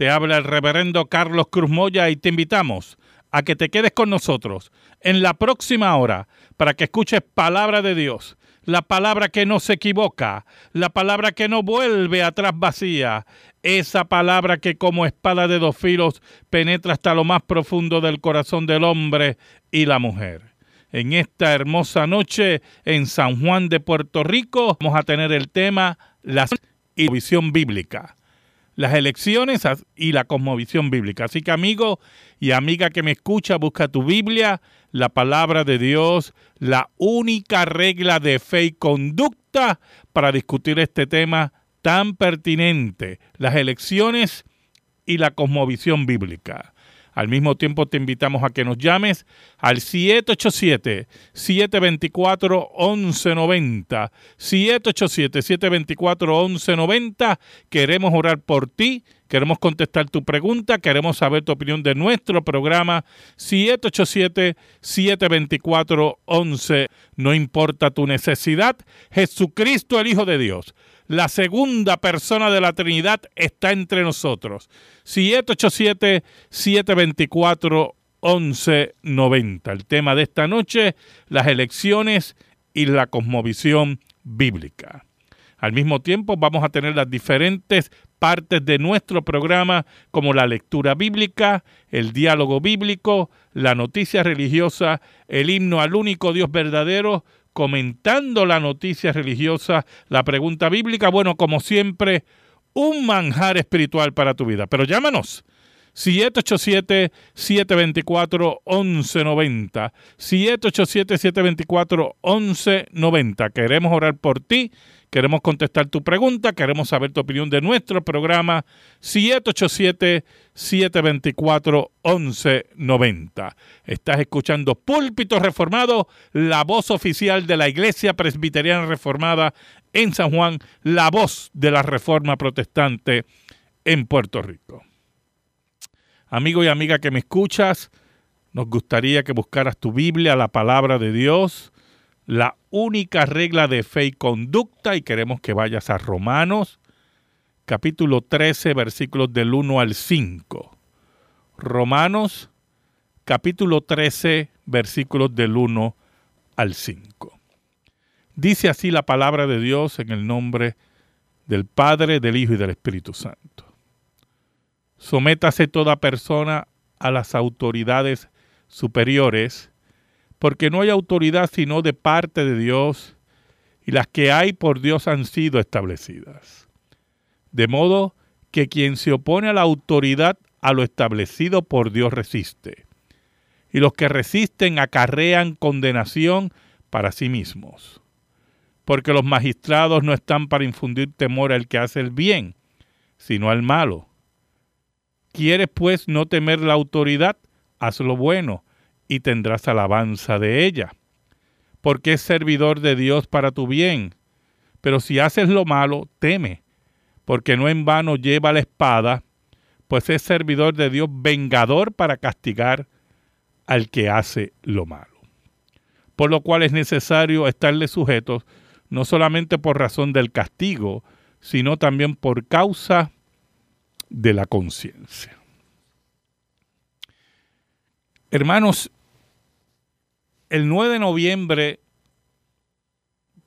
Te habla el reverendo Carlos Cruz Moya y te invitamos a que te quedes con nosotros en la próxima hora para que escuches palabra de Dios, la palabra que no se equivoca, la palabra que no vuelve atrás vacía, esa palabra que como espada de dos filos penetra hasta lo más profundo del corazón del hombre y la mujer. En esta hermosa noche en San Juan de Puerto Rico vamos a tener el tema la visión bíblica las elecciones y la cosmovisión bíblica. Así que amigo y amiga que me escucha, busca tu Biblia, la palabra de Dios, la única regla de fe y conducta para discutir este tema tan pertinente, las elecciones y la cosmovisión bíblica. Al mismo tiempo te invitamos a que nos llames al 787-724-1190. 787-724-1190. Queremos orar por ti, queremos contestar tu pregunta, queremos saber tu opinión de nuestro programa. 787-724-11. No importa tu necesidad, Jesucristo el Hijo de Dios la segunda persona de la Trinidad está entre nosotros. 787-724-1190. El tema de esta noche, las elecciones y la cosmovisión bíblica. Al mismo tiempo vamos a tener las diferentes partes de nuestro programa como la lectura bíblica, el diálogo bíblico, la noticia religiosa, el himno al único Dios verdadero, comentando la noticia religiosa, la pregunta bíblica, bueno, como siempre, un manjar espiritual para tu vida. Pero llámanos. 787-724-1190. 787-724-1190. Queremos orar por ti Queremos contestar tu pregunta, queremos saber tu opinión de nuestro programa 787-724-1190. Estás escuchando Púlpito Reformado, la voz oficial de la Iglesia Presbiteriana Reformada en San Juan, la voz de la Reforma Protestante en Puerto Rico. Amigo y amiga que me escuchas, nos gustaría que buscaras tu Biblia, la palabra de Dios, la única regla de fe y conducta y queremos que vayas a Romanos capítulo 13 versículos del 1 al 5. Romanos capítulo 13 versículos del 1 al 5. Dice así la palabra de Dios en el nombre del Padre, del Hijo y del Espíritu Santo. Sométase toda persona a las autoridades superiores, porque no hay autoridad sino de parte de Dios, y las que hay por Dios han sido establecidas. De modo que quien se opone a la autoridad a lo establecido por Dios resiste, y los que resisten acarrean condenación para sí mismos. Porque los magistrados no están para infundir temor al que hace el bien, sino al malo. ¿Quieres pues no temer la autoridad? Haz lo bueno y tendrás alabanza de ella, porque es servidor de Dios para tu bien. Pero si haces lo malo, teme, porque no en vano lleva la espada, pues es servidor de Dios vengador para castigar al que hace lo malo. Por lo cual es necesario estarle sujetos, no solamente por razón del castigo, sino también por causa de la conciencia. Hermanos, el 9 de noviembre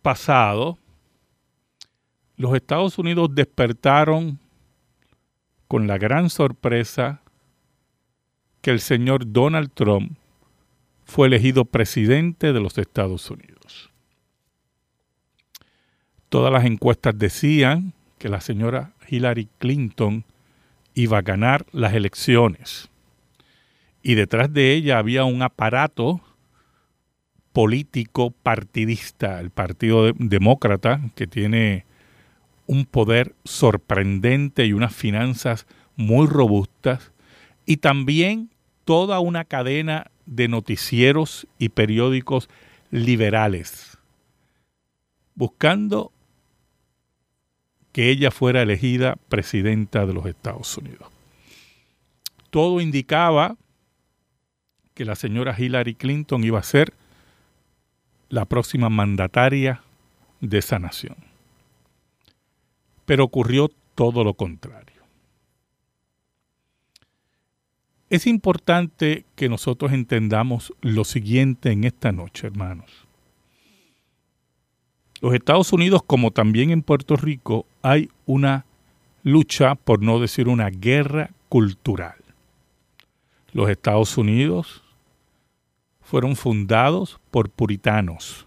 pasado, los Estados Unidos despertaron con la gran sorpresa que el señor Donald Trump fue elegido presidente de los Estados Unidos. Todas las encuestas decían que la señora Hillary Clinton iba a ganar las elecciones. Y detrás de ella había un aparato político partidista, el Partido Demócrata, que tiene un poder sorprendente y unas finanzas muy robustas, y también toda una cadena de noticieros y periódicos liberales, buscando que ella fuera elegida presidenta de los Estados Unidos. Todo indicaba que la señora Hillary Clinton iba a ser la próxima mandataria de esa nación. Pero ocurrió todo lo contrario. Es importante que nosotros entendamos lo siguiente en esta noche, hermanos. Los Estados Unidos, como también en Puerto Rico, hay una lucha, por no decir una guerra cultural. Los Estados Unidos fueron fundados por puritanos,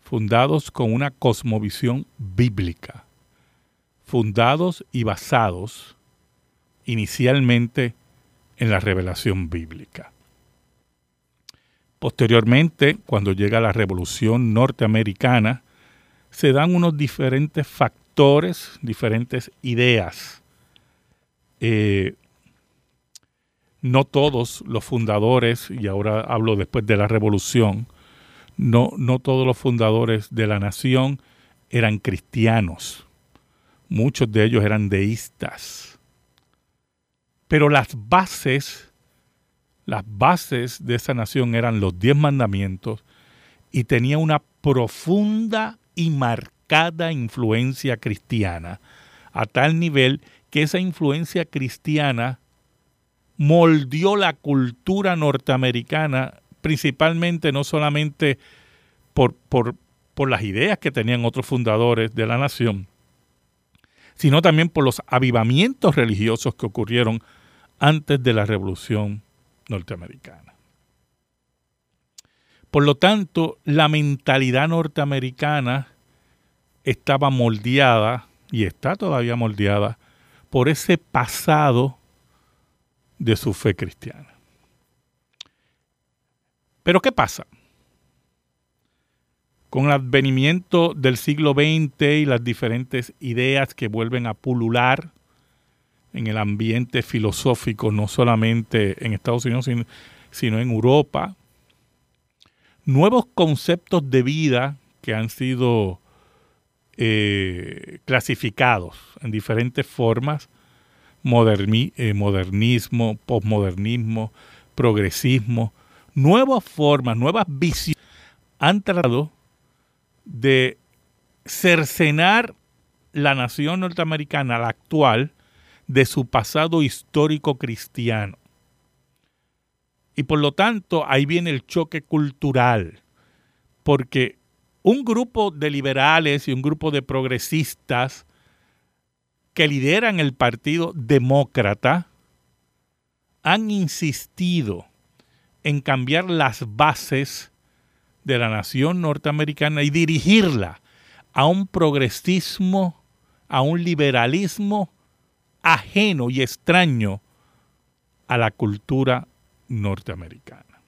fundados con una cosmovisión bíblica, fundados y basados inicialmente en la revelación bíblica. Posteriormente, cuando llega la Revolución norteamericana, se dan unos diferentes factores, diferentes ideas. Eh, no todos los fundadores, y ahora hablo después de la Revolución, no, no todos los fundadores de la nación eran cristianos. Muchos de ellos eran deístas. Pero las bases, las bases de esa nación eran los diez mandamientos y tenía una profunda y marcada influencia cristiana, a tal nivel que esa influencia cristiana moldeó la cultura norteamericana, principalmente no solamente por, por, por las ideas que tenían otros fundadores de la nación, sino también por los avivamientos religiosos que ocurrieron antes de la Revolución norteamericana. Por lo tanto, la mentalidad norteamericana estaba moldeada y está todavía moldeada por ese pasado de su fe cristiana. Pero ¿qué pasa? Con el advenimiento del siglo XX y las diferentes ideas que vuelven a pulular en el ambiente filosófico, no solamente en Estados Unidos, sino, en Europa, nuevos conceptos de vida que han sido eh, clasificados en diferentes formas, eh, modernismo, posmodernismo, progresismo, nuevas formas, nuevas visiones han tratado de cercenar la nación norteamericana, la actual, de su pasado histórico cristiano. Y por lo tanto, ahí viene el choque cultural, porque un grupo de liberales y un grupo de progresistas que lideran el Partido Demócrata han insistido en cambiar las bases de la nación norteamericana y dirigirla a un progresismo, a un liberalismo ajeno y extraño a la cultura norteamericana.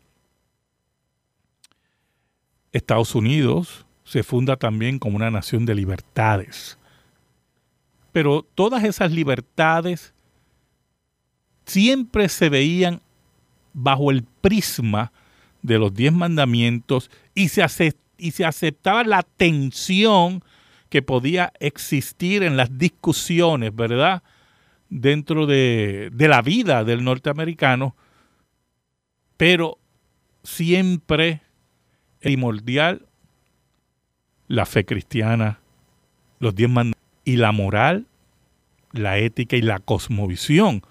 Estados Unidos se funda también como una nación de libertades, pero todas esas libertades siempre se veían bajo el prisma de los diez mandamientos y se, y se aceptaba la tensión que podía existir en las discusiones, ¿verdad? Dentro de, de la vida del norteamericano, pero siempre primordial la fe cristiana, los diez mandamientos y la moral, la ética y la cosmovisión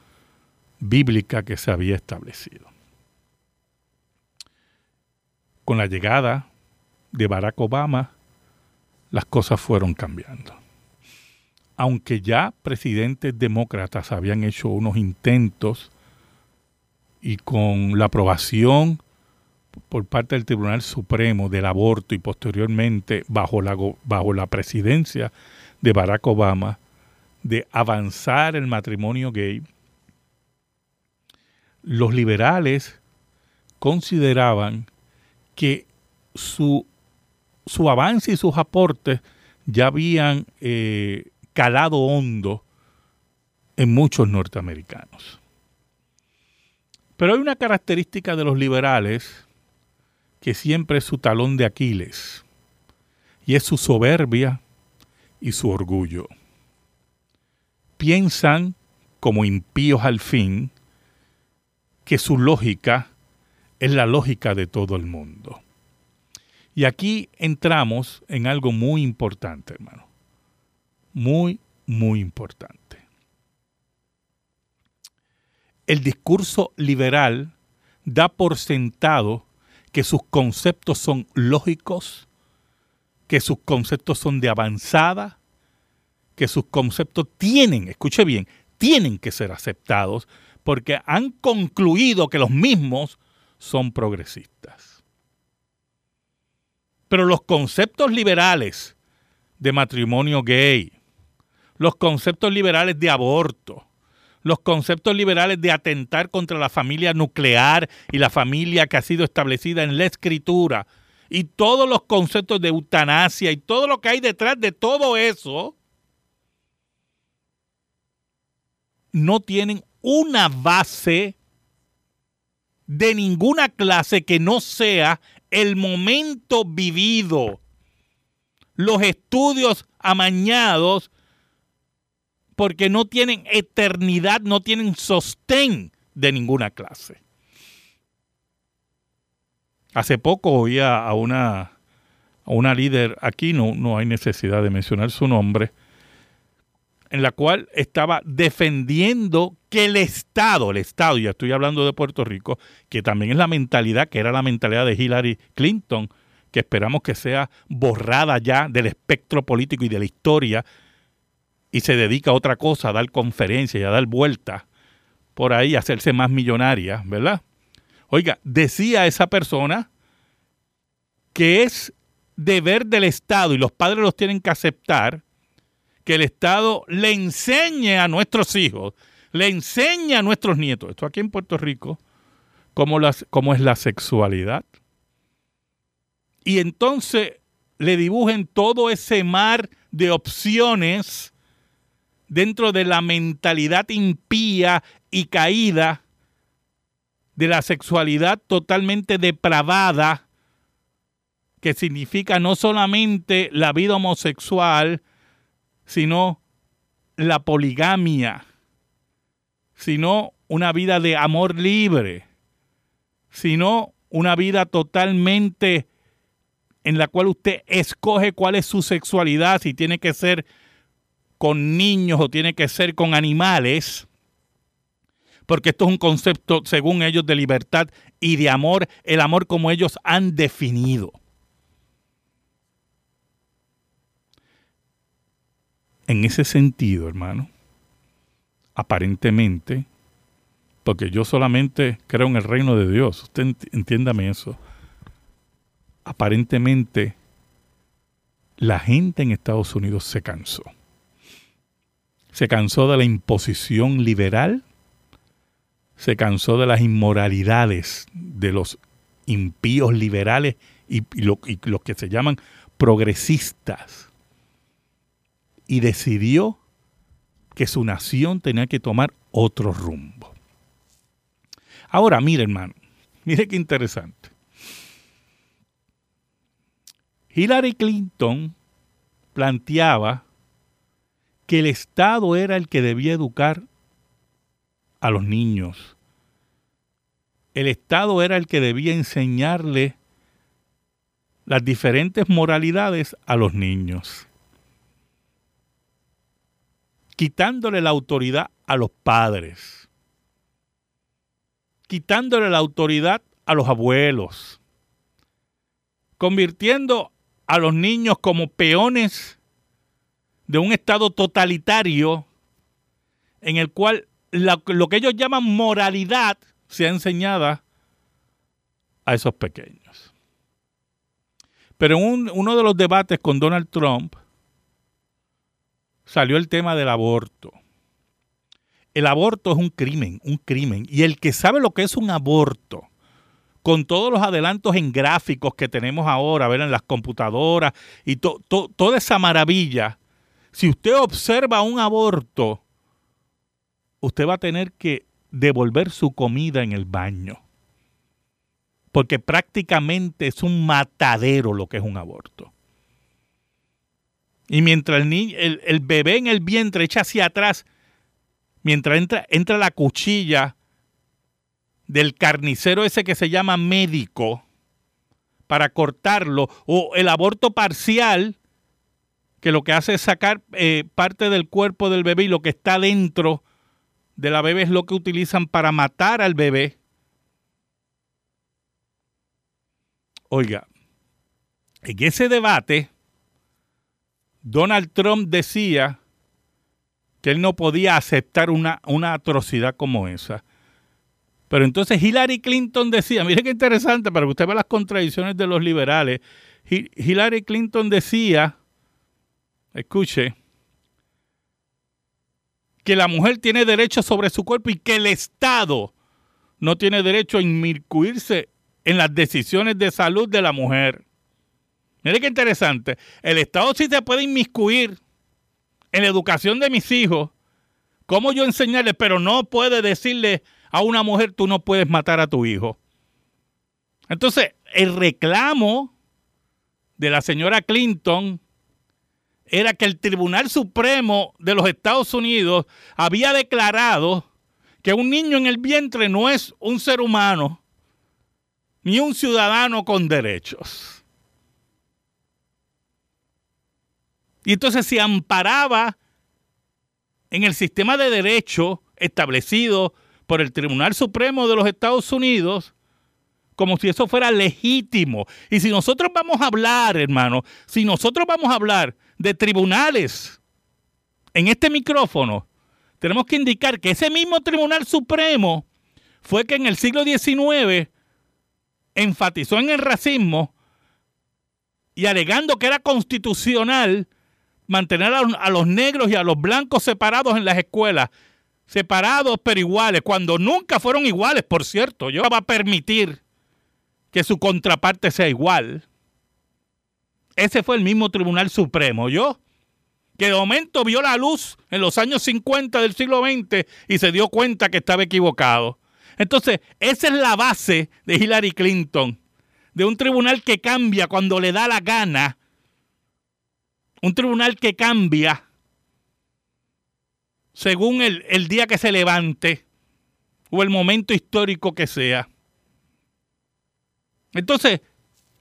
bíblica que se había establecido con la llegada de Barack Obama, las cosas fueron cambiando. Aunque ya presidentes demócratas habían hecho unos intentos y con la aprobación por parte del Tribunal Supremo del aborto y posteriormente bajo la, bajo la presidencia de Barack Obama de avanzar el matrimonio gay, los liberales consideraban que su, su avance y sus aportes ya habían eh, calado hondo en muchos norteamericanos. Pero hay una característica de los liberales que siempre es su talón de Aquiles, y es su soberbia y su orgullo. Piensan, como impíos al fin, que su lógica es la lógica de todo el mundo. Y aquí entramos en algo muy importante, hermano. Muy, muy importante. el discurso liberal da por sentado que sus conceptos son lógicos, que sus conceptos son de avanzada, que sus conceptos tienen, escuche bien, tienen que ser aceptados porque han concluido que los mismos son progresistas. Pero los conceptos liberales de matrimonio gay, los conceptos liberales de aborto, los conceptos liberales de atentar contra la familia nuclear y la familia que ha sido establecida en la escritura, y todos los conceptos de eutanasia y todo lo que hay detrás de todo eso, no tienen una base de ninguna clase que no sea el momento vivido, los estudios amañados, porque no tienen eternidad, no tienen sostén de ninguna clase. Hace poco oía a una, a una líder, aquí no, no hay necesidad de mencionar su nombre, en la cual estaba defendiendo que el Estado, el Estado, ya estoy hablando de Puerto Rico, que también es la mentalidad, que era la mentalidad de Hillary Clinton, que esperamos que sea borrada ya del espectro político y de la historia, y se dedica a otra cosa, a dar conferencias y a dar vueltas por ahí, a hacerse más millonaria, ¿verdad? Oiga, decía esa persona que es deber del Estado y los padres los tienen que aceptar que el Estado le enseñe a nuestros hijos, le enseñe a nuestros nietos, esto aquí en Puerto Rico, cómo, cómo es la sexualidad. Y entonces le dibujen todo ese mar de opciones dentro de la mentalidad impía y caída de la sexualidad totalmente depravada, que significa no solamente la vida homosexual, sino la poligamia, sino una vida de amor libre, sino una vida totalmente en la cual usted escoge cuál es su sexualidad, si tiene que ser con niños o tiene que ser con animales, porque esto es un concepto, según ellos, de libertad y de amor, el amor como ellos han definido. En ese sentido, hermano, aparentemente, porque yo solamente creo en el reino de Dios, usted entiéndame eso, aparentemente la gente en Estados Unidos se cansó. Se cansó de la imposición liberal, se cansó de las inmoralidades de los impíos liberales y, los que se llaman progresistas y decidió que su nación tenía que tomar otro rumbo. Ahora, mire hermano, mire qué interesante. Hillary Clinton planteaba que el Estado era el que debía educar a los niños. El Estado era el que debía enseñarle las diferentes moralidades a los niños quitándole la autoridad a los padres, quitándole la autoridad a los abuelos, convirtiendo a los niños como peones de un estado totalitario en el cual lo que ellos llaman moralidad sea enseñada a esos pequeños. Pero en uno de los debates con Donald Trump, salió el tema del aborto. El aborto es un crimen, un crimen. Y el que sabe lo que es un aborto, con todos los adelantos en gráficos que tenemos ahora, ver en las computadoras y toda esa maravilla, si usted observa un aborto, usted va a tener que devolver su comida en el baño. Porque prácticamente es un matadero lo que es un aborto. Y mientras el, niño, el, bebé en el vientre echa hacia atrás, mientras entra, entra la cuchilla del carnicero ese que se llama médico para cortarlo, o el aborto parcial, que lo que hace es sacar eh, parte del cuerpo del bebé y lo que está dentro de la bebé es lo que utilizan para matar al bebé. Oiga, en ese debate, Donald Trump decía que él no podía aceptar una, una atrocidad como esa. Pero entonces Hillary Clinton decía, mire qué interesante para que usted vea las contradicciones de los liberales. Hillary Clinton decía, escuche, que la mujer tiene derecho sobre su cuerpo y que el Estado no tiene derecho a inmiscuirse en las decisiones de salud de la mujer. Mire qué interesante. El Estado sí se puede inmiscuir en la educación de mis hijos, cómo yo enseñarles, pero no puede decirle a una mujer tú no puedes matar a tu hijo. Entonces, el reclamo de la señora Clinton era que el Tribunal Supremo de los Estados Unidos había declarado que un niño en el vientre no es un ser humano ni un ciudadano con derechos. Y entonces se amparaba en el sistema de derecho establecido por el Tribunal Supremo de los Estados Unidos como si eso fuera legítimo. Y si nosotros vamos a hablar, hermano, si nosotros vamos a hablar de tribunales en este micrófono, tenemos que indicar que ese mismo Tribunal Supremo fue que en el siglo XIX enfatizó en el racismo y alegando que era constitucional mantener a, los negros y a los blancos separados en las escuelas, separados pero iguales, cuando nunca fueron iguales, por cierto. Yo va a permitir que su contraparte sea igual. Ese fue el mismo Tribunal Supremo, yo, que de momento vio la luz en los años 50 del siglo XX y se dio cuenta que estaba equivocado. Entonces, esa es la base de Hillary Clinton, de un tribunal que cambia cuando le da la gana, un tribunal que cambia según el, el día que se levante o el momento histórico que sea. Entonces,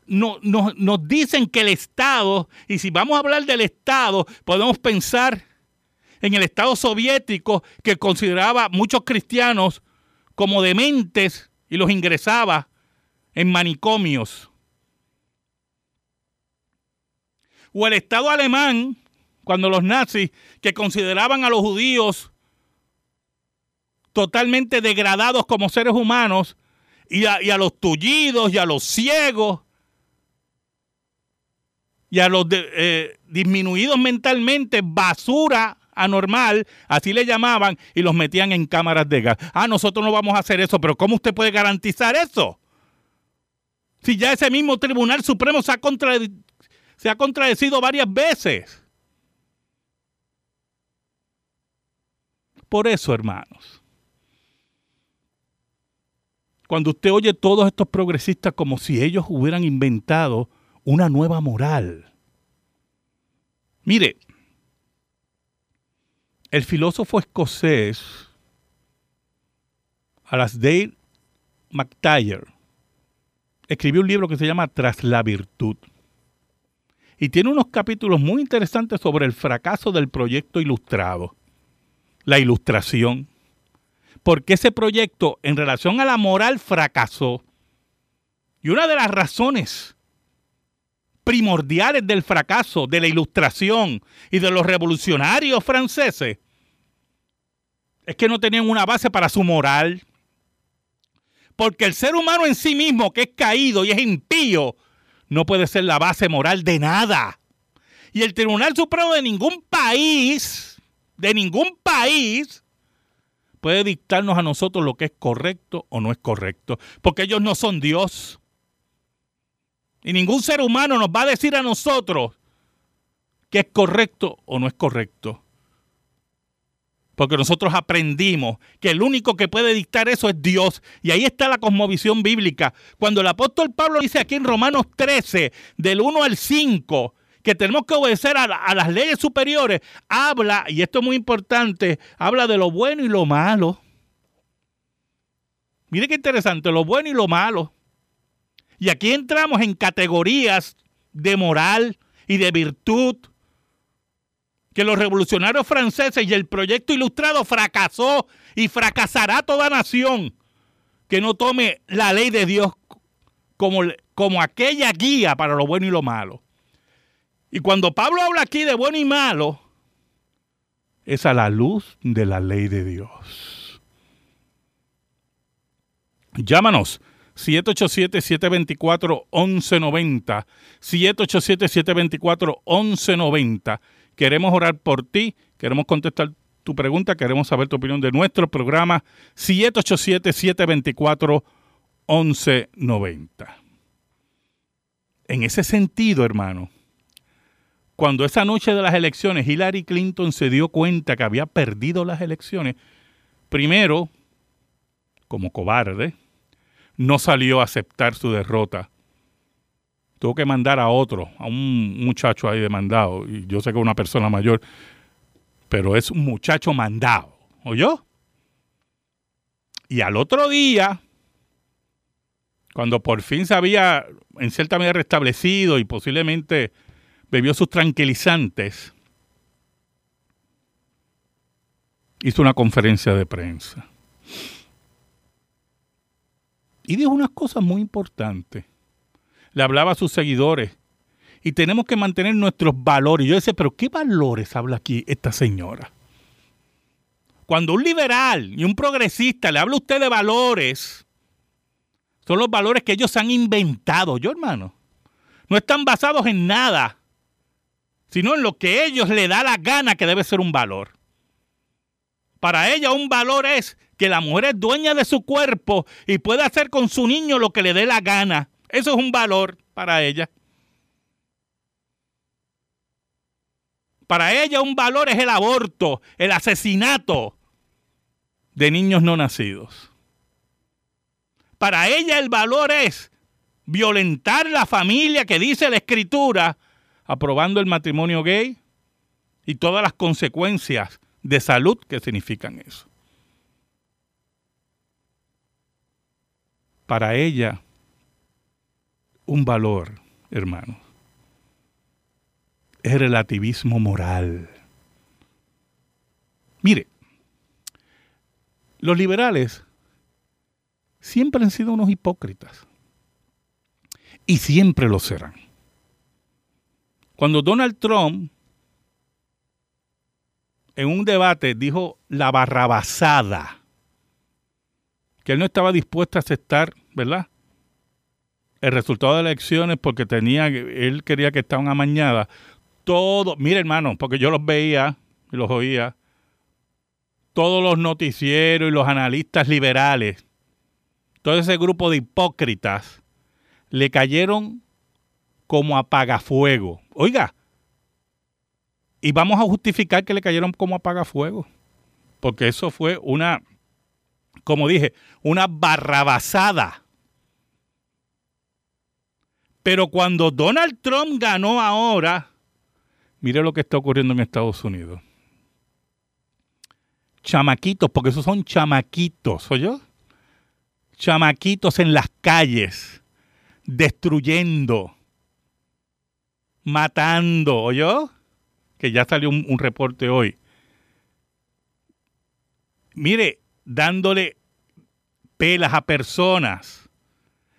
no, nos dicen que el Estado, y si vamos a hablar del Estado, podemos pensar en el Estado soviético que consideraba muchos cristianos como dementes y los ingresaba en manicomios. O el Estado alemán, cuando los nazis, que consideraban a los judíos totalmente degradados como seres humanos, y a, los tullidos, y a los ciegos, y a los eh, disminuidos mentalmente, basura anormal, así le llamaban, y los metían en cámaras de gas. Ah, nosotros no vamos a hacer eso, pero ¿cómo usted puede garantizar eso? Si ya ese mismo Tribunal Supremo se ha, se ha contradecido varias veces. Por eso, hermanos, cuando usted oye todos estos progresistas como si ellos hubieran inventado una nueva moral. Mire, el filósofo escocés Alasdair MacTaggart escribió un libro que se llama Tras la virtud. Y tiene unos capítulos muy interesantes sobre el fracaso del proyecto ilustrado, la ilustración. Porque ese proyecto en relación a la moral fracasó. Y una de las razones primordiales del fracaso de la ilustración y de los revolucionarios franceses es que no tenían una base para su moral. Porque el ser humano en sí mismo, que es caído y es impío, no puede ser la base moral de nada. Y el Tribunal Supremo de ningún país, de ningún país, puede dictarnos a nosotros lo que es correcto o no es correcto. Porque ellos no son Dios. Y ningún ser humano nos va a decir a nosotros qué es correcto o no es correcto. Porque nosotros aprendimos que el único que puede dictar eso es Dios. Y ahí está la cosmovisión bíblica. Cuando el apóstol Pablo dice aquí en Romanos 13, del 1 al 5, que tenemos que obedecer a, a, las leyes superiores, habla, y esto es muy importante, habla de lo bueno y lo malo. Mire qué interesante, lo bueno y lo malo. Y aquí entramos en categorías de moral y de virtud que los revolucionarios franceses y el proyecto ilustrado fracasó Y fracasará toda nación que no tome la ley de Dios como, como aquella guía para lo bueno y lo malo. Y cuando Pablo habla aquí de bueno y malo, es a la luz de la ley de Dios. Llámanos 787-724-1190. 787-724-1190. Queremos orar por ti, queremos contestar tu pregunta, queremos saber tu opinión de nuestro programa 787-724-1190. En ese sentido, hermano, cuando esa noche de las elecciones Hillary Clinton se dio cuenta que había perdido las elecciones, primero, como cobarde, no salió a aceptar su derrota. Tuvo que mandar a otro, a un muchacho ahí demandado. Y yo sé que es una persona mayor, pero es un muchacho mandado. ¿Oyó? Y al otro día, cuando por fin se había en cierta medida restablecido y posiblemente bebió sus tranquilizantes, hizo una conferencia de prensa. Y dijo unas cosas muy importantes. Le hablaba a sus seguidores. Y tenemos que mantener nuestros valores. Yo decía, pero ¿qué valores habla aquí esta señora? Cuando un liberal y un progresista le habla a usted de valores, son los valores que ellos han inventado, yo hermano. No están basados en nada sino en lo que ellos le da la gana que debe ser un valor. Para ella un valor es que la mujer es dueña de su cuerpo y puede hacer con su niño lo que le dé la gana. Eso es un valor para ella. Para ella un valor es el aborto, el asesinato de niños no nacidos. Para ella el valor es violentar la familia que dice la escritura aprobando el matrimonio gay y todas las consecuencias de salud que significan eso. Para ella, un valor, hermano, es relativismo moral. Mire, los liberales siempre han sido unos hipócritas y siempre lo serán. Cuando Donald Trump en un debate dijo la barrabasada, que él no estaba dispuesto a aceptar, ¿verdad? El resultado de las elecciones porque tenía, él quería que estaban amañadas. Todo, mire hermano, porque yo los veía y los oía, todos los noticieros y los analistas liberales, todo ese grupo de hipócritas, le cayeron como apagafuego. Oiga, y vamos a justificar que le cayeron como apagafuego, porque eso fue una, como dije, una barrabasada. Pero cuando Donald Trump ganó ahora, mire lo que está ocurriendo en Estados Unidos. Chamaquitos, porque esos son chamaquitos, ¿oyó? Chamaquitos en las calles, destruyendo, matando, ¿oyó? Que ya salió un, reporte hoy. Mire, dándole pelas a personas,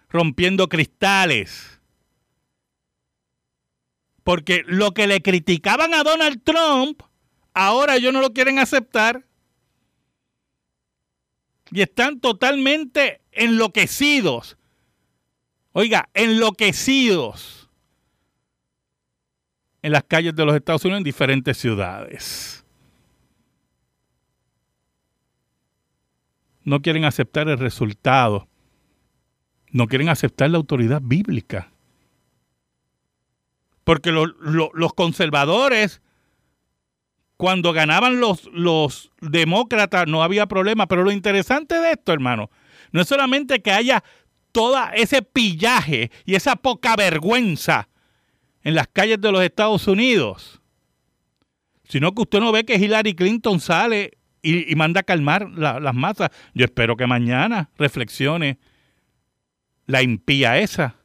rompiendo cristales. Porque lo que le criticaban a Donald Trump, ahora ellos no lo quieren aceptar. Y están totalmente enloquecidos. Oiga, enloquecidos en las calles de los Estados Unidos en diferentes ciudades. No quieren aceptar el resultado. No quieren aceptar la autoridad bíblica. Porque los conservadores, cuando ganaban los, los demócratas, no había problema. Pero lo interesante de esto, hermano, no es solamente que haya todo ese pillaje y esa poca vergüenza en las calles de los Estados Unidos, sino que usted no ve que Hillary Clinton sale y, manda a calmar las masas. Yo espero que mañana reflexione la impía esa.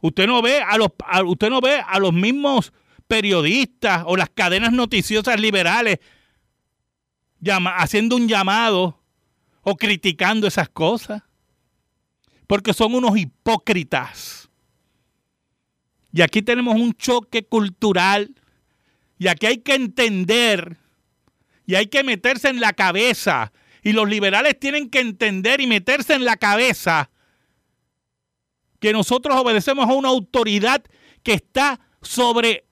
Usted no ve a los, usted no ve a los mismos periodistas o las cadenas noticiosas liberales haciendo un llamado o criticando esas cosas. Porque son unos hipócritas. Y aquí tenemos un choque cultural. Y aquí hay que entender y hay que meterse en la cabeza. Y los liberales tienen que entender y meterse en la cabeza que nosotros obedecemos a una autoridad que está sobre,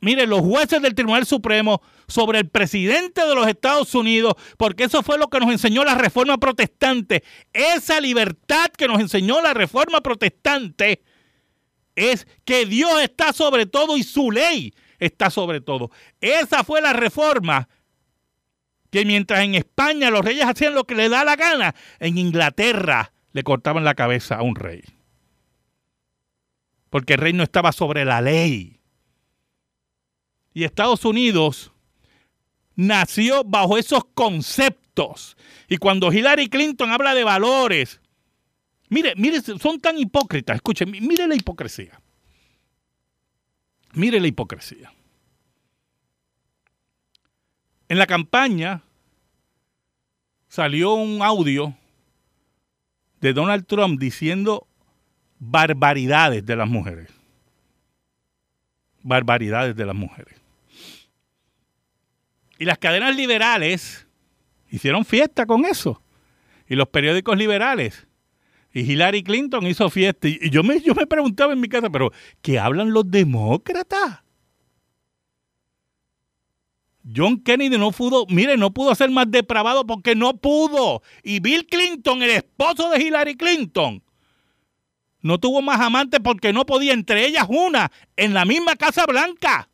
mire, los jueces del Tribunal Supremo, sobre el presidente de los Estados Unidos, porque eso fue lo que nos enseñó la reforma protestante. Esa libertad que nos enseñó la reforma protestante es que Dios está sobre todo y su ley está sobre todo. Esa fue la reforma que mientras en España los reyes hacían lo que les da la gana, en Inglaterra le cortaban la cabeza a un rey. Porque el rey no estaba sobre la ley. Y Estados Unidos nació bajo esos conceptos. Y cuando Hillary Clinton habla de valores, mire, mire, son tan hipócritas. Escuchen, mire la hipocresía. Mire la hipocresía. En la campaña salió un audio de Donald Trump diciendo barbaridades de las mujeres. Barbaridades de las mujeres. Y las cadenas liberales hicieron fiesta con eso. Y los periódicos liberales. Y Hillary Clinton hizo fiesta. Y yo me, yo me preguntaba en mi casa, pero ¿qué hablan los demócratas? John Kennedy no pudo, mire, no pudo ser más depravado porque no pudo. Y Bill Clinton, el esposo de Hillary Clinton, no tuvo más amantes porque no podía, entre ellas una, en la misma Casa Blanca,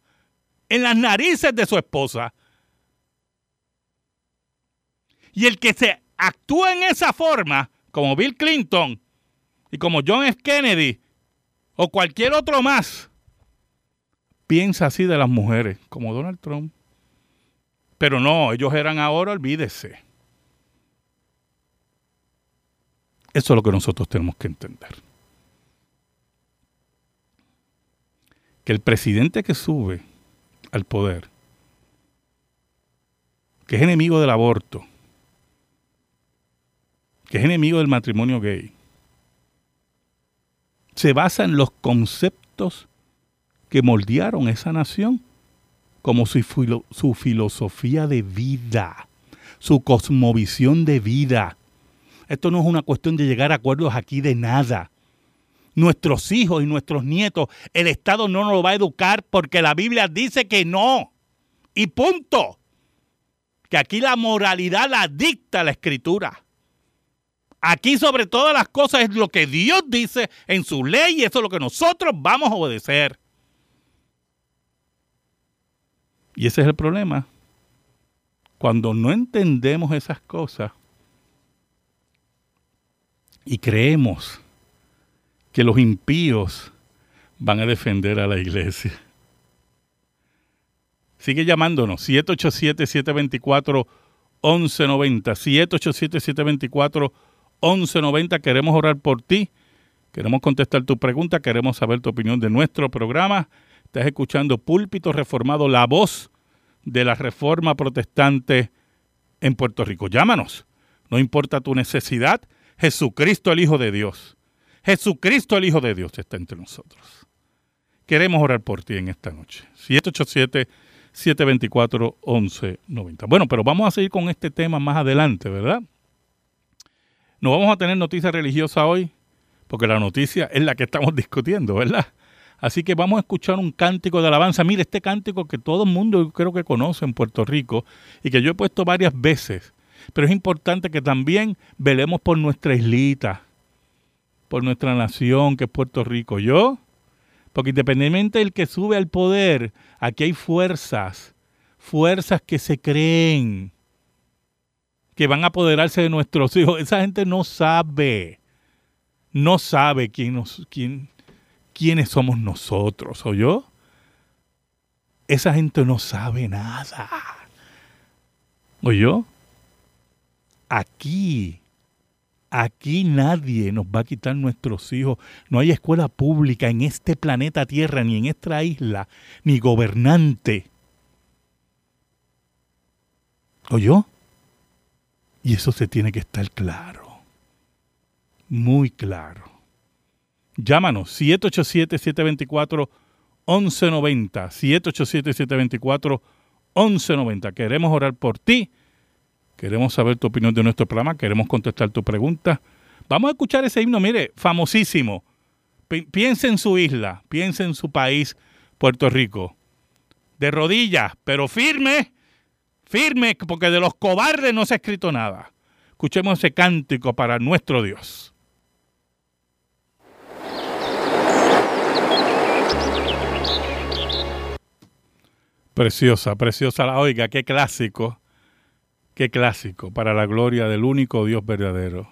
en las narices de su esposa. Y el que se actúa en esa forma, como Bill Clinton y como John F. Kennedy o cualquier otro más, piensa así de las mujeres, como Donald Trump. Pero no, ellos eran ahora, olvídese. Eso es lo que nosotros tenemos que entender. Que el presidente que sube al poder, que es enemigo del aborto, que es enemigo del matrimonio gay, se basa en los conceptos que moldearon esa nación como su, su filosofía de vida, su cosmovisión de vida. Esto no es una cuestión de llegar a acuerdos aquí de nada. Nuestros hijos y nuestros nietos, el Estado no nos lo va a educar porque la Biblia dice que no. Y punto. Que aquí la moralidad la dicta la escritura. Aquí sobre todas las cosas es lo que Dios dice en su ley y eso es lo que nosotros vamos a obedecer. Y ese es el problema. Cuando no entendemos esas cosas y creemos que los impíos van a defender a la iglesia. Sigue llamándonos 787-724-1190. 787-724-1190. Queremos orar por ti. Queremos contestar tu pregunta. Queremos saber tu opinión de nuestro programa. Estás escuchando Púlpito Reformado, la voz de la reforma protestante en Puerto Rico. Llámanos. No importa tu necesidad, Jesucristo el Hijo de Dios. Jesucristo el Hijo de Dios está entre nosotros. Queremos orar por ti en esta noche. 787-724-1190. Bueno, pero vamos a seguir con este tema más adelante, ¿verdad? No vamos a tener noticia religiosa hoy, porque la noticia es la que estamos discutiendo, ¿verdad? Así que vamos a escuchar un cántico de alabanza. Mire, este cántico que todo el mundo creo que conoce en Puerto Rico y que yo he puesto varias veces. Pero es importante que también velemos por nuestra islita, por nuestra nación que es Puerto Rico. ¿Yo? Porque independientemente del que sube al poder, aquí hay fuerzas, fuerzas que se creen que van a apoderarse de nuestros hijos. Esa gente no sabe, no sabe quién, nos, quién, quiénes somos nosotros, ¿o yo? Esa gente no sabe nada. ¿O yo? Aquí, aquí nadie nos va a quitar nuestros hijos. No hay escuela pública en este planeta Tierra, ni en esta isla, ni gobernante ¿Oyó? Y eso se tiene que estar claro. Muy claro. Llámanos 787-724-1190. 787-724-1190. Queremos orar por ti. Queremos saber tu opinión de nuestro programa. Queremos contestar tu pregunta. Vamos a escuchar ese himno, mire, famosísimo. Piensa en su isla, piensa en su país, Puerto Rico. De rodillas, pero firme, firme, porque de los cobardes no se ha escrito nada. Escuchemos ese cántico para nuestro Dios. Preciosa, preciosa la oiga, qué clásico, qué clásico para la gloria del único Dios verdadero.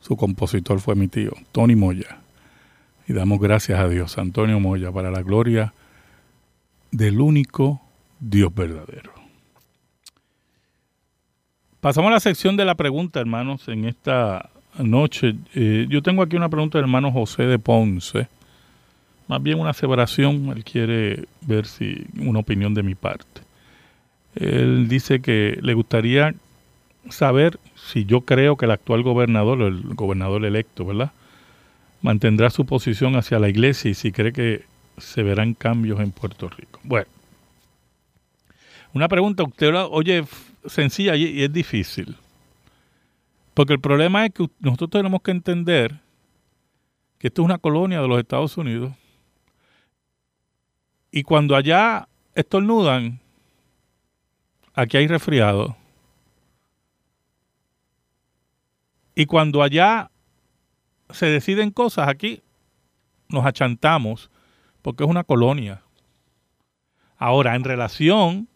Su compositor fue mi tío, Tony Moya. Y damos gracias a Dios, Antonio Moya, para la gloria del único Dios verdadero. Pasamos a la sección de la pregunta, hermanos, en esta noche. Eh, yo tengo aquí una pregunta del hermano José de Ponce. Más bien una aseveración, él quiere ver si una opinión de mi parte. Él dice que le gustaría saber si yo creo que el actual gobernador, el gobernador electo, ¿verdad? mantendrá su posición hacia la iglesia y si cree que se verán cambios en Puerto Rico. Bueno, una pregunta, usted oye, sencilla y es difícil. Porque el problema es que nosotros tenemos que entender que esto es una colonia de los Estados Unidos. Y cuando allá estornudan, aquí hay resfriado. Y cuando allá se deciden cosas aquí, nos achantamos porque es una colonia. Ahora, en relación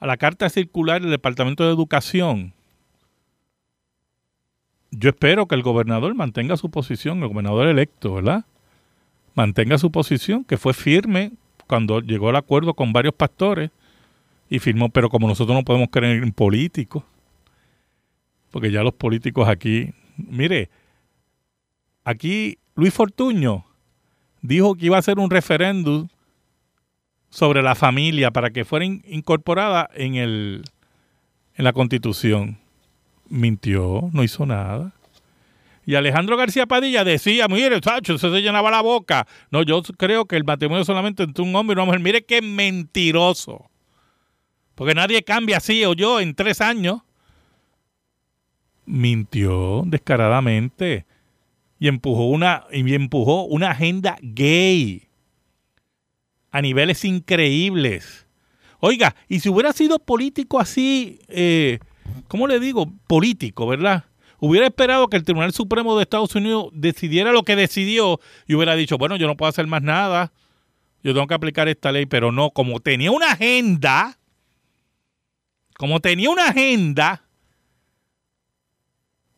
a la carta circular del Departamento de Educación, yo espero que el gobernador mantenga su posición, el gobernador electo, ¿verdad? Mantenga su posición, que fue firme cuando llegó al acuerdo con varios pastores y firmó, pero como nosotros no podemos creer en políticos, porque ya los políticos aquí Mire, aquí Luis Fortuño dijo que iba a hacer un referéndum sobre la familia para que fuera incorporada en, el, en la constitución. Mintió, no hizo nada. Y Alejandro García Padilla decía, mire, Sacho, se llenaba la boca. No, yo creo que el matrimonio solamente entre un hombre y una mujer. Mire qué mentiroso. Porque nadie cambia así o yo en tres años mintió descaradamente y empujó una, y empujó una agenda gay a niveles increíbles. Oiga, y si hubiera sido político así, eh, ¿cómo le digo? Político, ¿verdad? Hubiera esperado que el Tribunal Supremo de Estados Unidos decidiera lo que decidió y hubiera dicho, bueno, yo no puedo hacer más nada, yo tengo que aplicar esta ley, pero no, como tenía una agenda, como tenía una agenda,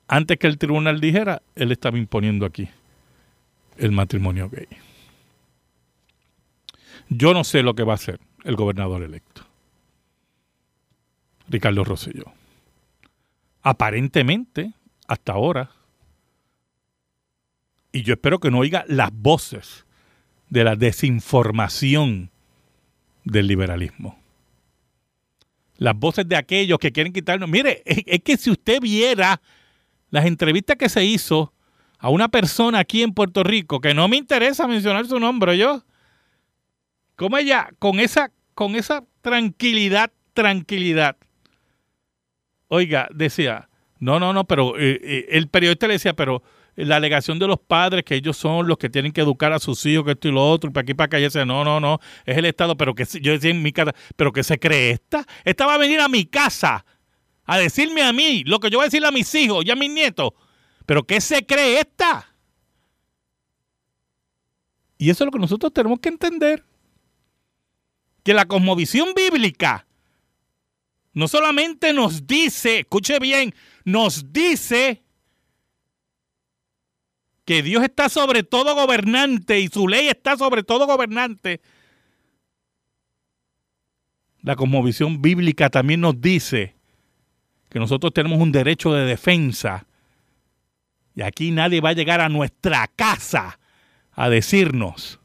antes que el tribunal dijera, él estaba imponiendo aquí el matrimonio gay. Yo no sé lo que va a hacer el gobernador electo, Ricardo Rosselló. Aparentemente, hasta ahora, y yo espero que no oiga las voces de la desinformación del liberalismo. Las voces de aquellos que quieren quitarnos. Mire, es, que si usted viera las entrevistas que se hizo a una persona aquí en Puerto Rico, que no me interesa mencionar su nombre, yo, como ella, con esa, con esa tranquilidad, tranquilidad, oiga, decía, no, no, no, pero eh, eh, el periodista le decía, pero la alegación de los padres que ellos son los que tienen que educar a sus hijos, que esto y lo otro, y para aquí para acá, y decía, no, no, no, es el Estado, pero que yo decía en mi casa, pero que se cree esta, esta va a venir a mi casa a decirme a mí lo que yo voy a decirle a mis hijos y a mis nietos. Pero ¿qué se cree esta? Y eso es lo que nosotros tenemos que entender. Que la cosmovisión bíblica no solamente nos dice, escuche bien, nos dice que Dios está sobre todo gobernante y su ley está sobre todo gobernante. La cosmovisión bíblica también nos dice que nosotros tenemos un derecho de defensa y aquí nadie va a llegar a nuestra casa a decirnos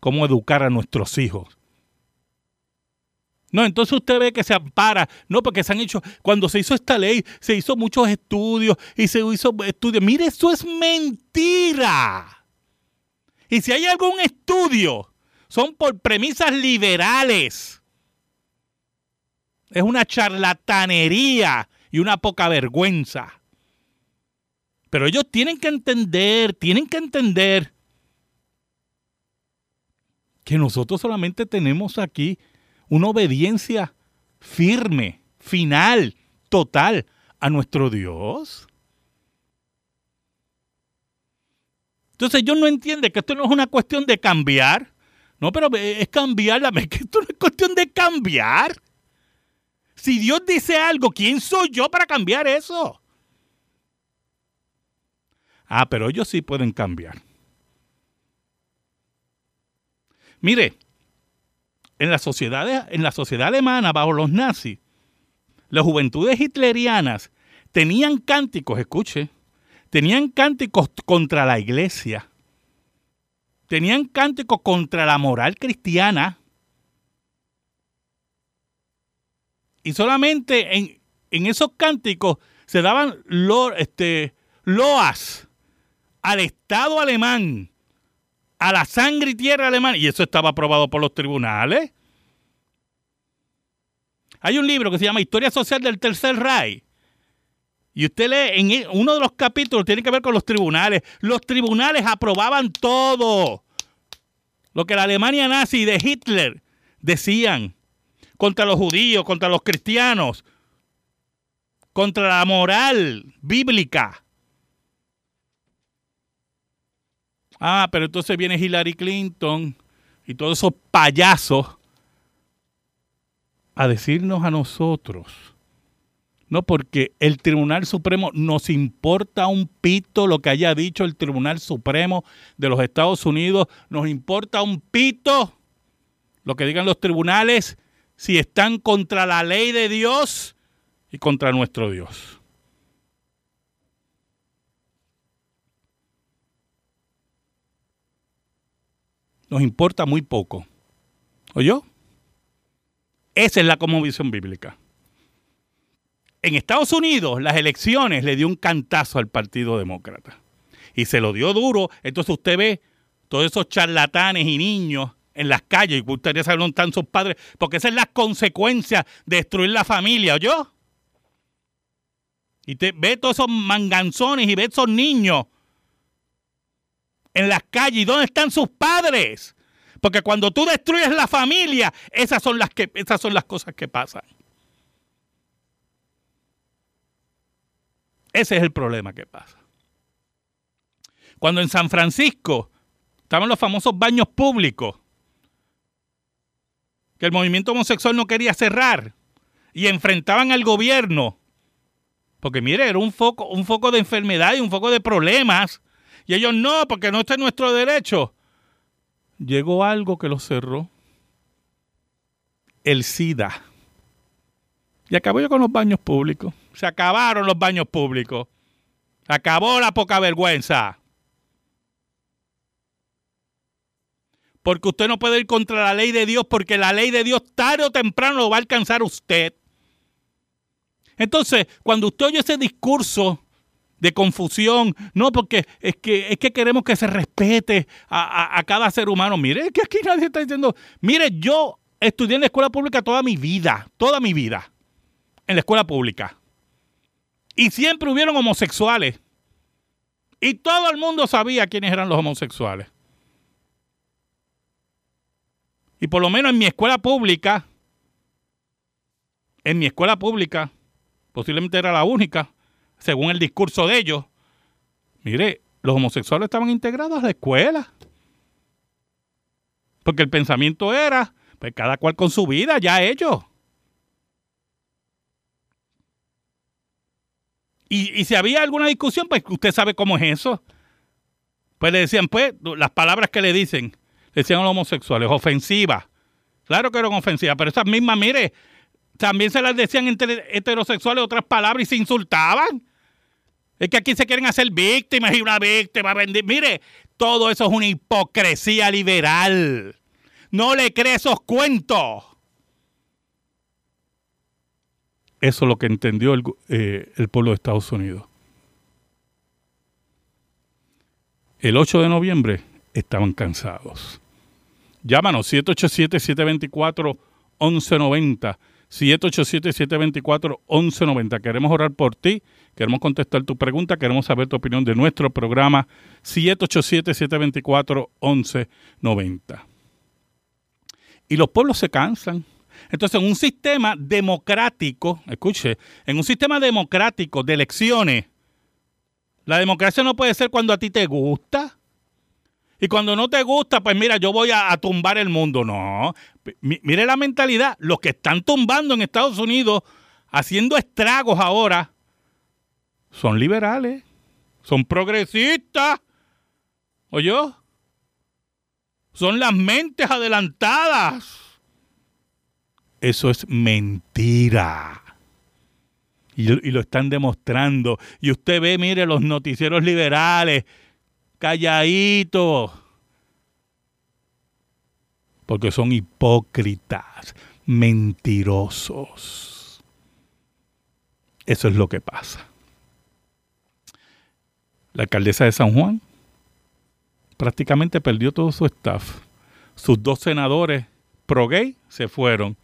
cómo educar a nuestros hijos. No, entonces usted ve que se ampara. No, porque se han hecho, cuando se hizo esta ley, se hizo muchos estudios y se hizo estudios. Mire, eso es mentira. Y si hay algún estudio, son por premisas liberales. Es una charlatanería y una poca vergüenza. Pero ellos tienen que entender, tienen que entender que nosotros solamente tenemos aquí una obediencia firme, final, total a nuestro Dios. Entonces yo no entiendo que esto no es una cuestión de cambiar. No, pero es cambiar la que esto no es cuestión de cambiar. Si Dios dice algo, ¿quién soy yo para cambiar eso? Ah, pero ellos sí pueden cambiar. Mire, en la sociedad, en la sociedad alemana, bajo los nazis, las juventudes hitlerianas tenían cánticos, escuche, tenían cánticos contra la iglesia, tenían cánticos contra la moral cristiana. Y solamente en, esos cánticos se daban este, loas al Estado alemán a la sangre y tierra alemana. Y eso estaba aprobado por los tribunales. Hay un libro que se llama Historia Social del Tercer Reich. Y usted lee en e, uno de los capítulos, tiene que ver con los tribunales. Los tribunales aprobaban todo. Lo que la Alemania nazi de Hitler decían contra los judíos, contra los cristianos, contra la moral bíblica. Ah, pero entonces viene Hillary Clinton y todos esos payasos a decirnos a nosotros. No, porque el Tribunal Supremo nos importa un pito lo que haya dicho el Tribunal Supremo de los Estados Unidos, nos importa un pito lo que digan los tribunales si están contra la ley de Dios y contra nuestro Dios. Nos importa muy poco. ¿Oyó? Esa es la visión bíblica. En Estados Unidos, las elecciones le dio un cantazo al Partido Demócrata. Y se lo dio duro. Entonces usted ve todos esos charlatanes y niños en las calles. Y gustaría saber dónde están sus padres. Porque esa es la consecuencia de destruir la familia, ¿oyó? Y te ve todos esos manganzones y ve esos niños en las calles. ¿Y dónde están sus padres? Porque cuando tú destruyes la familia, esas son las, que, esas son las cosas que pasan. Ese es el problema que pasa. Cuando en San Francisco estaban los famosos baños públicos, que el movimiento homosexual no quería cerrar y enfrentaban al gobierno, porque mire, era un foco, un foco de enfermedad y un foco de problemas y ellos no, porque no está en nuestro derecho. Llegó algo que lo cerró. El SIDA. Y acabó yo con los baños públicos. Se acabaron los baños públicos. Acabó la poca vergüenza. Porque usted no puede ir contra la ley de Dios porque la ley de Dios tarde o temprano lo va a alcanzar usted. Entonces, cuando usted oye ese discurso de confusión. No, porque es que, es que queremos que se respete a, cada ser humano. Mire, es que aquí nadie está diciendo, mire, yo estudié en la escuela pública toda mi vida, toda mi vida, en la escuela pública. Y siempre hubieron homosexuales. Y todo el mundo sabía quiénes eran los homosexuales. Y por lo menos en mi escuela pública, en mi escuela pública, posiblemente era la única, según el discurso de ellos, mire, los homosexuales estaban integrados a la escuela. Porque el pensamiento era, pues cada cual con su vida, ya ellos. Y, si había alguna discusión, pues usted sabe cómo es eso. Pues le decían, pues, las palabras que le dicen, le decían a los homosexuales, ofensivas. Claro que eran ofensivas, pero esas mismas, mire, también se las decían entre heterosexuales otras palabras y se insultaban. Es que aquí se quieren hacer víctimas y una víctima vender. Mire, todo eso es una hipocresía liberal. No le cree esos cuentos. Eso es lo que entendió el, eh, el pueblo de Estados Unidos. El 8 de noviembre estaban cansados. Llámanos 787-724-1190. 787-724-1190. Queremos orar por ti, queremos contestar tu pregunta, queremos saber tu opinión de nuestro programa 787-724-1190. Y los pueblos se cansan. Entonces, en un sistema democrático, escuche, en un sistema democrático de elecciones, la democracia no puede ser cuando a ti te gusta. Y cuando no te gusta, pues mira, yo voy a, tumbar el mundo. No. mire la mentalidad. Los que están tumbando en Estados Unidos, haciendo estragos ahora, son liberales. Son progresistas. ¿Oye? Son las mentes adelantadas. Eso es mentira. Y, y, lo están demostrando. Y usted ve, mire, los noticieros liberales calladitos. Porque son hipócritas, mentirosos. Eso es lo que pasa. La alcaldesa de San Juan prácticamente perdió todo su staff. Sus dos senadores pro-gay se fueron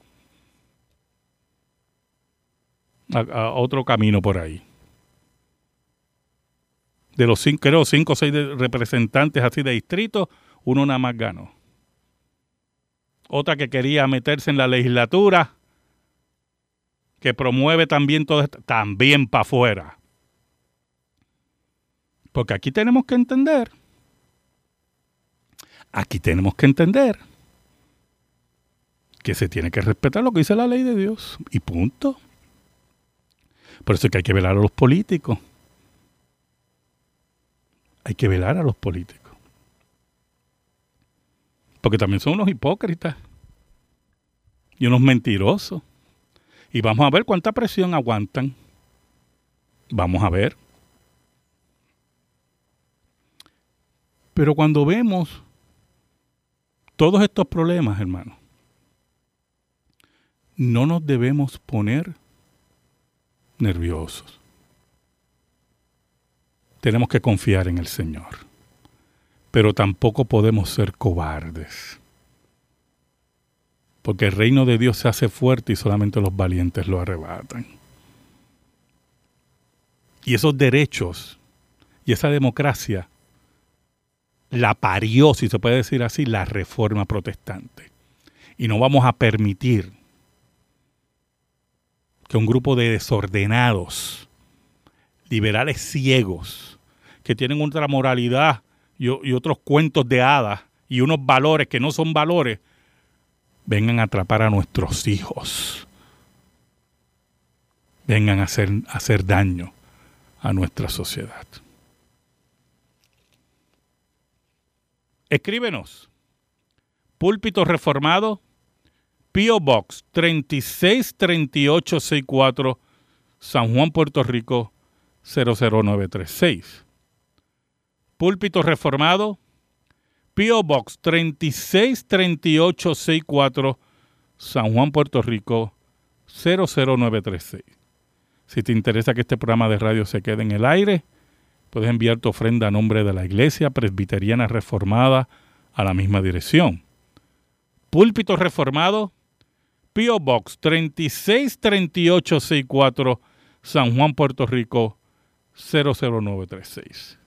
a, a otro camino por ahí de los cinco, cinco o seis representantes así de distrito, uno nada más ganó. Otra que quería meterse en la legislatura, que promueve también todo esto, también para afuera. Porque aquí tenemos que entender, aquí tenemos que entender que se tiene que respetar lo que dice la ley de Dios. Y punto. Por eso es que hay que velar a los políticos hay que velar a los políticos. Porque también son unos hipócritas y unos mentirosos. Y vamos a ver cuánta presión aguantan. Vamos a ver. Pero cuando vemos todos estos problemas, hermanos, no nos debemos poner nerviosos tenemos que confiar en el Señor. Pero tampoco podemos ser cobardes. Porque el reino de Dios se hace fuerte y solamente los valientes lo arrebatan. Y esos derechos y esa democracia la parió, si se puede decir así, la reforma protestante. Y no vamos a permitir que un grupo de desordenados, liberales ciegos, que tienen otra moralidad y, otros cuentos de hadas y unos valores que no son valores, vengan a atrapar a nuestros hijos. Vengan a hacer, a hacer daño a nuestra sociedad. Escríbenos. Púlpito Reformado, P.O. Box 363864, San Juan, Puerto Rico 00936. Púlpito Reformado, P.O. Box 363864, San Juan, Puerto Rico 00936. Si te interesa que este programa de radio se quede en el aire, puedes enviar tu ofrenda a nombre de la Iglesia Presbiteriana Reformada a la misma dirección. Púlpito Reformado, P.O. Box 363864, San Juan, Puerto Rico 00936.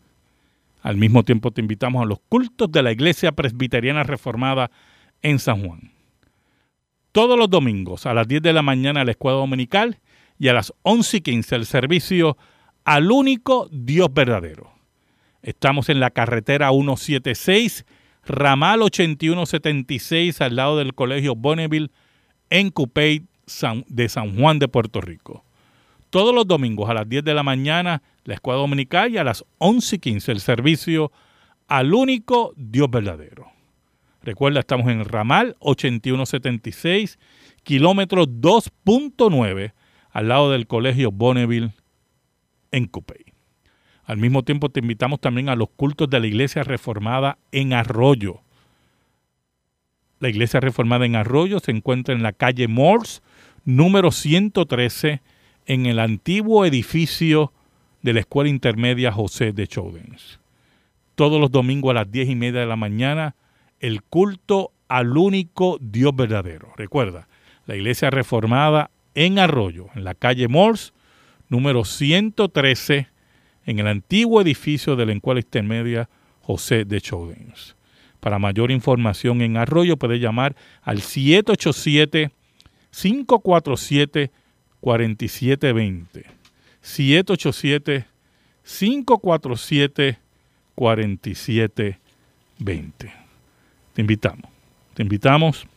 Al mismo tiempo te invitamos a los cultos de la Iglesia Presbiteriana Reformada en San Juan. Todos los domingos a las 10 de la mañana la escuela dominical y a las 11 y 15 el servicio al único Dios verdadero. Estamos en la carretera 176, ramal 8176 al lado del Colegio Bonneville en Cupey de San Juan de Puerto Rico. Todos los domingos a las 10 de la mañana la escuela dominical y a las 11 y 15 el servicio al único Dios verdadero. Recuerda, estamos en ramal 8176, kilómetro 2.9, al lado del colegio Bonneville en Cupey. Al mismo tiempo te invitamos también a los cultos de la Iglesia Reformada en Arroyo. La Iglesia Reformada en Arroyo se encuentra en la calle Morse, número 113, en el antiguo edificio de la Escuela Intermedia José de Chaudens. Todos los domingos a las diez y media de la mañana, el culto al único Dios verdadero. Recuerda, la iglesia reformada en Arroyo, en la calle Morse, número 113, en el antiguo edificio de la Escuela Intermedia José de Chaudens. Para mayor información en Arroyo puede llamar al 787 547 4720. 787 547 4720. Te invitamos. Te invitamos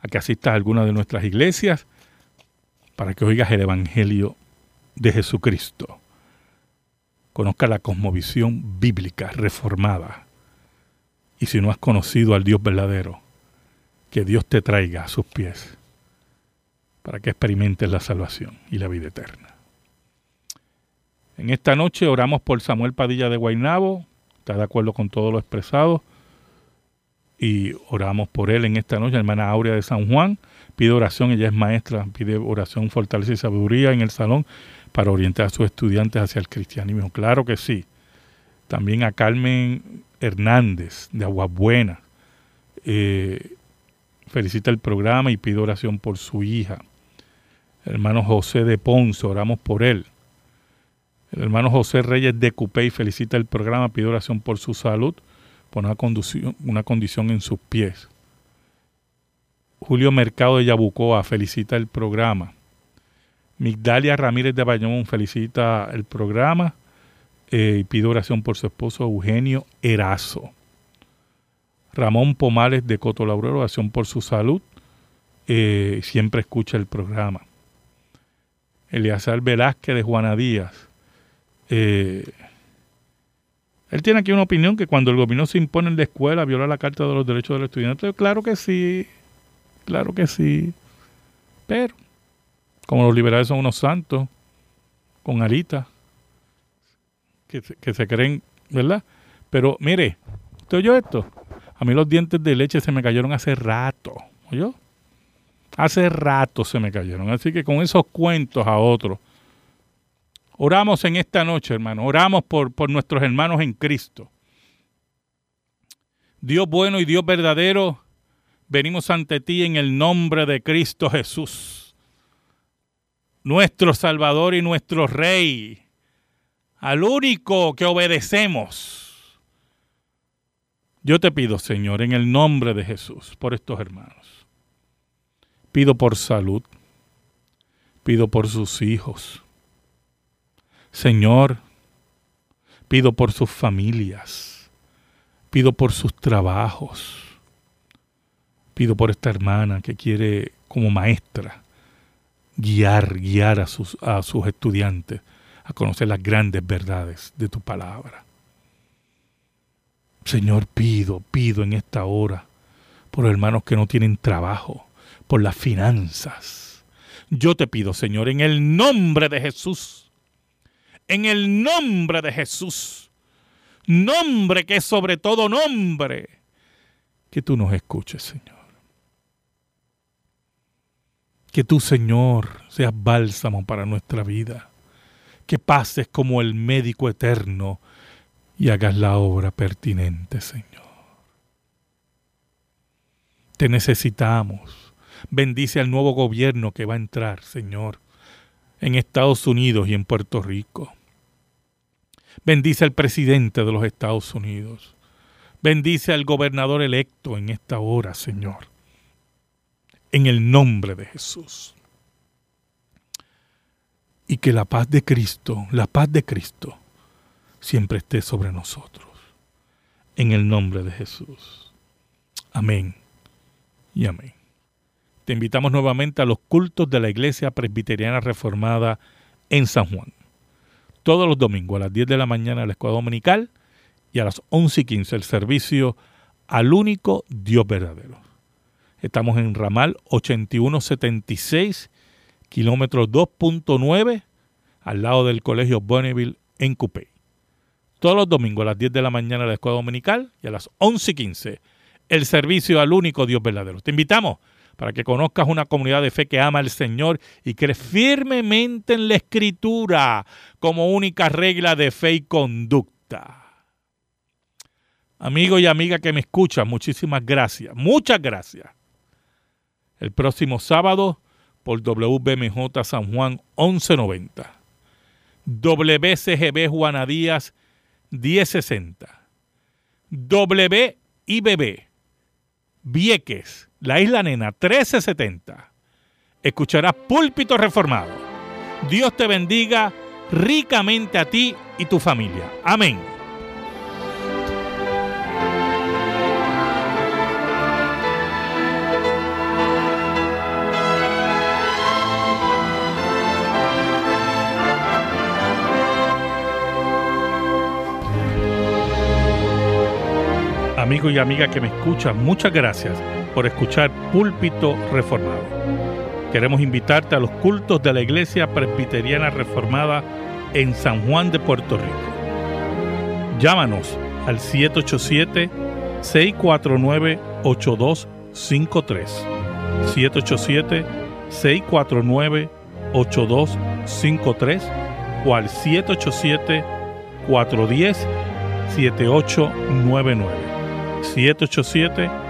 a que asistas a alguna de nuestras iglesias para que oigas el Evangelio de Jesucristo. Conozca la cosmovisión bíblica reformada. Y si no has conocido al Dios verdadero, que Dios te traiga a sus pies para que experimentes la salvación y la vida eterna. En esta noche oramos por Samuel Padilla de Guaynabo, está de acuerdo con todo lo expresado, y oramos por él en esta noche, hermana Aurea de San Juan, pide oración, ella es maestra, pide oración, fortaleza y sabiduría en el salón para orientar a sus estudiantes hacia el cristianismo. Claro que sí. También a Carmen Hernández de Aguabuena. Eh, felicita el programa y pide oración por su hija. Hermano José de Ponce, oramos por él. El hermano José Reyes de Cupey felicita el programa, pide oración por su salud, por una una condición en sus pies. Julio Mercado de Yabucoa felicita el programa. Migdalia Ramírez de Bayamón felicita el programa eh, y pide oración por su esposo Eugenio Erazo. Ramón Pomales de Coto Laurero, oración por su salud. Eh, siempre escucha el programa. Eliazar Velázquez de Juana Díaz. Eh, él tiene aquí una opinión que cuando el gobierno se impone en la escuela viola la Carta de los Derechos del Estudiante. Claro que sí, claro que sí. Pero, como los liberales son unos santos, con alitas, que, que se creen, ¿verdad? Pero mire, ¿te oyó esto? A mí los dientes de leche se me cayeron hace rato, ¿oyó? Hace rato se me cayeron. Así que con esos cuentos a otros. Oramos en esta noche, hermano. Oramos por, por nuestros hermanos en Cristo. Dios bueno y Dios verdadero, venimos ante ti en el nombre de Cristo Jesús, nuestro Salvador y nuestro Rey, al único que obedecemos. Yo te pido, Señor, en el nombre de Jesús, por estos hermanos. Pido por salud. Pido por sus hijos. Señor, pido por sus familias. Pido por sus trabajos. Pido por esta hermana que quiere como maestra guiar, guiar a sus, a sus estudiantes a conocer las grandes verdades de tu palabra. Señor, pido, pido en esta hora por hermanos que no tienen trabajo, por las finanzas. Yo te pido, Señor, en el nombre de Jesús, en el nombre de Jesús, nombre que es sobre todo nombre, que tú nos escuches, Señor. Que tú, Señor, seas bálsamo para nuestra vida. Que pases como el médico eterno y hagas la obra pertinente, Señor. Te necesitamos. Bendice al nuevo gobierno que va a entrar, Señor, en Estados Unidos y en Puerto Rico. Bendice al presidente de los Estados Unidos. Bendice al gobernador electo en esta hora, Señor. En el nombre de Jesús. Y que la paz de Cristo, la paz de Cristo, siempre esté sobre nosotros. En el nombre de Jesús. Amén y amén. Te invitamos nuevamente a los cultos de la Iglesia Presbiteriana Reformada en San Juan. Todos los domingos a las 10 de la mañana la escuela dominical y a las 11 y 15 el servicio al único Dios verdadero. Estamos en ramal 8176, kilómetro 2.9, al lado del Colegio Bonneville en Coupé. Todos los domingos a las 10 de la mañana la escuela dominical y a las 11 y 15 el servicio al único Dios verdadero. Te invitamos para que conozcas una comunidad de fe que ama al Señor y cree firmemente en la Escritura como única regla de fe y conducta. Amigo y amiga que me escuchan, muchísimas gracias. Muchas gracias. El próximo sábado por WBMJ San Juan 1190. WCGB Juana Díaz 1060. WIBB Vieques, la Isla Nena 1370. Escucharás Púlpito Reformado. Dios te bendiga ricamente a ti y tu familia. Amén. Amigo y amiga que me escuchan, muchas gracias por escuchar Púlpito Reformado. Queremos invitarte a los cultos de la Iglesia Presbiteriana Reformada en San Juan de Puerto Rico. Llámanos al 787-649-8253. 787-649-8253 o al 787-410-7899.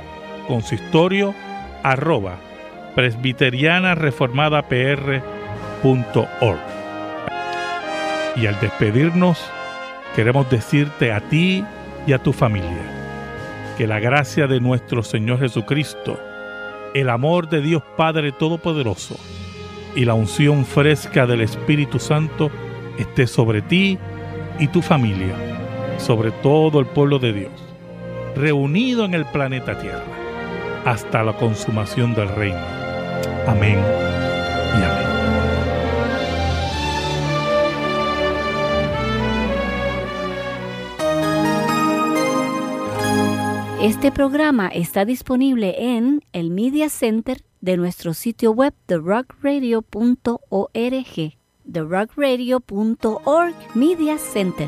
consistorio arroba presbiteriana reformada org. Y al despedirnos, queremos decirte a ti y a tu familia que la gracia de nuestro Señor Jesucristo, el amor de Dios Padre Todopoderoso y la unción fresca del Espíritu Santo esté sobre ti y tu familia, sobre todo el pueblo de Dios reunido en el planeta Tierra hasta la consumación del reino. Amén y amén. Este programa está disponible en el Media Center de nuestro sitio web therockradio.org. therockradio.org Media Center